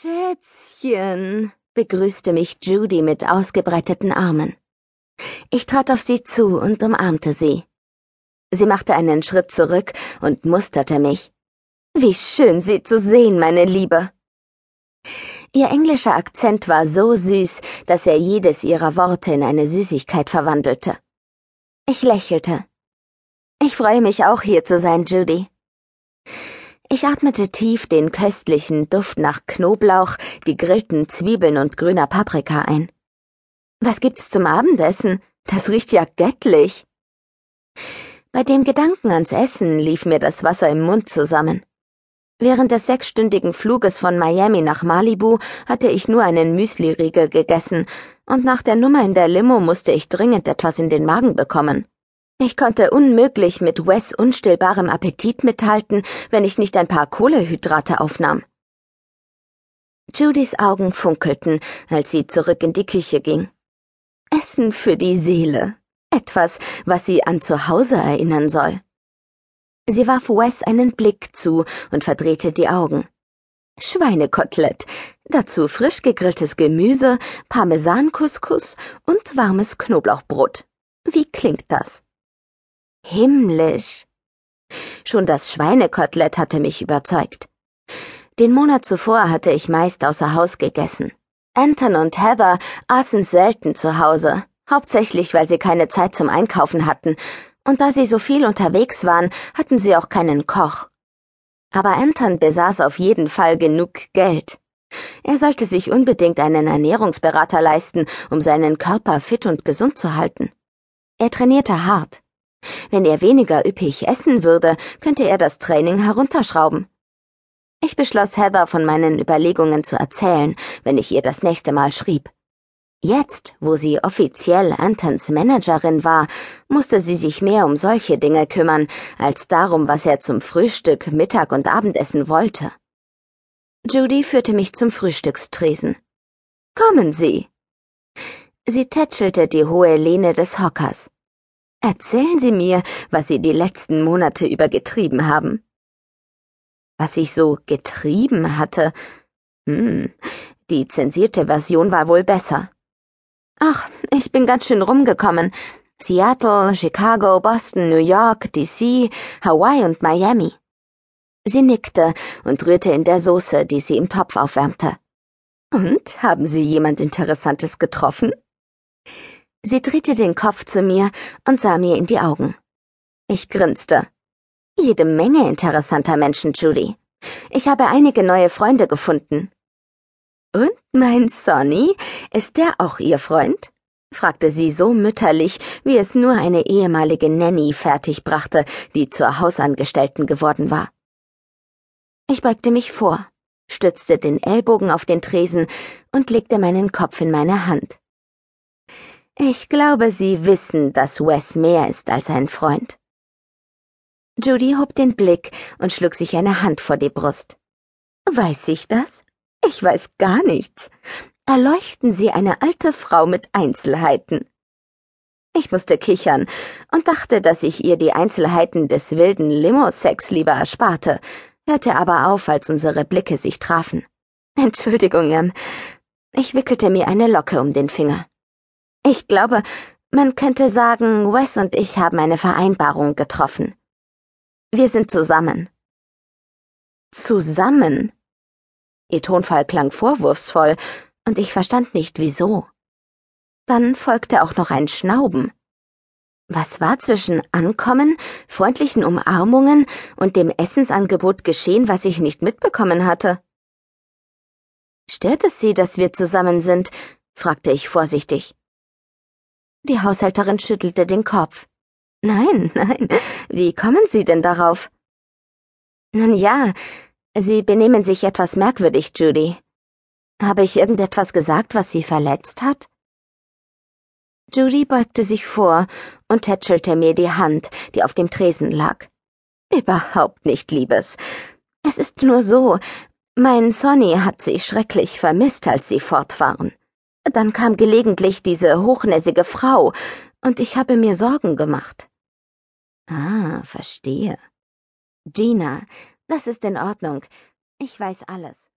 Schätzchen, begrüßte mich Judy mit ausgebreiteten Armen. Ich trat auf sie zu und umarmte sie. Sie machte einen Schritt zurück und musterte mich. Wie schön, Sie zu sehen, meine Liebe. Ihr englischer Akzent war so süß, dass er jedes ihrer Worte in eine Süßigkeit verwandelte. Ich lächelte. Ich freue mich auch hier zu sein, Judy. Ich atmete tief den köstlichen Duft nach Knoblauch, gegrillten Zwiebeln und grüner Paprika ein. Was gibt's zum Abendessen? Das riecht ja göttlich. Bei dem Gedanken ans Essen lief mir das Wasser im Mund zusammen. Während des sechsstündigen Fluges von Miami nach Malibu hatte ich nur einen Müsliriegel gegessen, und nach der Nummer in der Limo musste ich dringend etwas in den Magen bekommen. Ich konnte unmöglich mit Wes unstillbarem Appetit mithalten, wenn ich nicht ein paar Kohlehydrate aufnahm. Judys Augen funkelten, als sie zurück in die Küche ging. Essen für die Seele. Etwas, was sie an Zuhause erinnern soll. Sie warf Wes einen Blick zu und verdrehte die Augen. Schweinekotelett, dazu frisch gegrilltes Gemüse, Parmesankuskus und warmes Knoblauchbrot. Wie klingt das? Himmlisch. Schon das Schweinekotelett hatte mich überzeugt. Den Monat zuvor hatte ich meist außer Haus gegessen. Anton und Heather aßen selten zu Hause, hauptsächlich weil sie keine Zeit zum Einkaufen hatten, und da sie so viel unterwegs waren, hatten sie auch keinen Koch. Aber Anton besaß auf jeden Fall genug Geld. Er sollte sich unbedingt einen Ernährungsberater leisten, um seinen Körper fit und gesund zu halten. Er trainierte hart. Wenn er weniger üppig essen würde, könnte er das Training herunterschrauben. Ich beschloss Heather von meinen Überlegungen zu erzählen, wenn ich ihr das nächste Mal schrieb. Jetzt, wo sie offiziell Antons Managerin war, musste sie sich mehr um solche Dinge kümmern, als darum, was er zum Frühstück, Mittag und Abendessen wollte. Judy führte mich zum Frühstückstresen. Kommen Sie. Sie tätschelte die hohe Lehne des Hockers. Erzählen Sie mir, was Sie die letzten Monate über getrieben haben. Was ich so getrieben hatte. Hm, die zensierte Version war wohl besser. Ach, ich bin ganz schön rumgekommen. Seattle, Chicago, Boston, New York, DC, Hawaii und Miami. Sie nickte und rührte in der Soße, die sie im Topf aufwärmte. Und haben Sie jemand Interessantes getroffen? Sie drehte den Kopf zu mir und sah mir in die Augen. Ich grinste. Jede Menge interessanter Menschen, Judy. Ich habe einige neue Freunde gefunden. Und mein Sonny, ist der auch Ihr Freund? fragte sie so mütterlich, wie es nur eine ehemalige Nanny fertigbrachte, die zur Hausangestellten geworden war. Ich beugte mich vor, stützte den Ellbogen auf den Tresen und legte meinen Kopf in meine Hand. Ich glaube, Sie wissen, dass Wes mehr ist als ein Freund. Judy hob den Blick und schlug sich eine Hand vor die Brust. Weiß ich das? Ich weiß gar nichts. Erleuchten Sie eine alte Frau mit Einzelheiten. Ich musste kichern und dachte, dass ich ihr die Einzelheiten des wilden Limo-Sex lieber ersparte, hörte aber auf, als unsere Blicke sich trafen. Entschuldigung, Jan. Ich wickelte mir eine Locke um den Finger. Ich glaube, man könnte sagen, Wes und ich haben eine Vereinbarung getroffen. Wir sind zusammen. Zusammen? Ihr Tonfall klang vorwurfsvoll, und ich verstand nicht wieso. Dann folgte auch noch ein Schnauben. Was war zwischen Ankommen, freundlichen Umarmungen und dem Essensangebot geschehen, was ich nicht mitbekommen hatte? Stört es Sie, dass wir zusammen sind? fragte ich vorsichtig. Die Haushälterin schüttelte den Kopf. Nein, nein, wie kommen Sie denn darauf? Nun ja, Sie benehmen sich etwas merkwürdig, Judy. Habe ich irgendetwas gesagt, was Sie verletzt hat? Judy beugte sich vor und tätschelte mir die Hand, die auf dem Tresen lag. Überhaupt nicht, Liebes. Es ist nur so, mein Sonny hat Sie schrecklich vermisst, als Sie fort waren. Dann kam gelegentlich diese hochnäsige Frau, und ich habe mir Sorgen gemacht. Ah, verstehe. Gina, das ist in Ordnung. Ich weiß alles.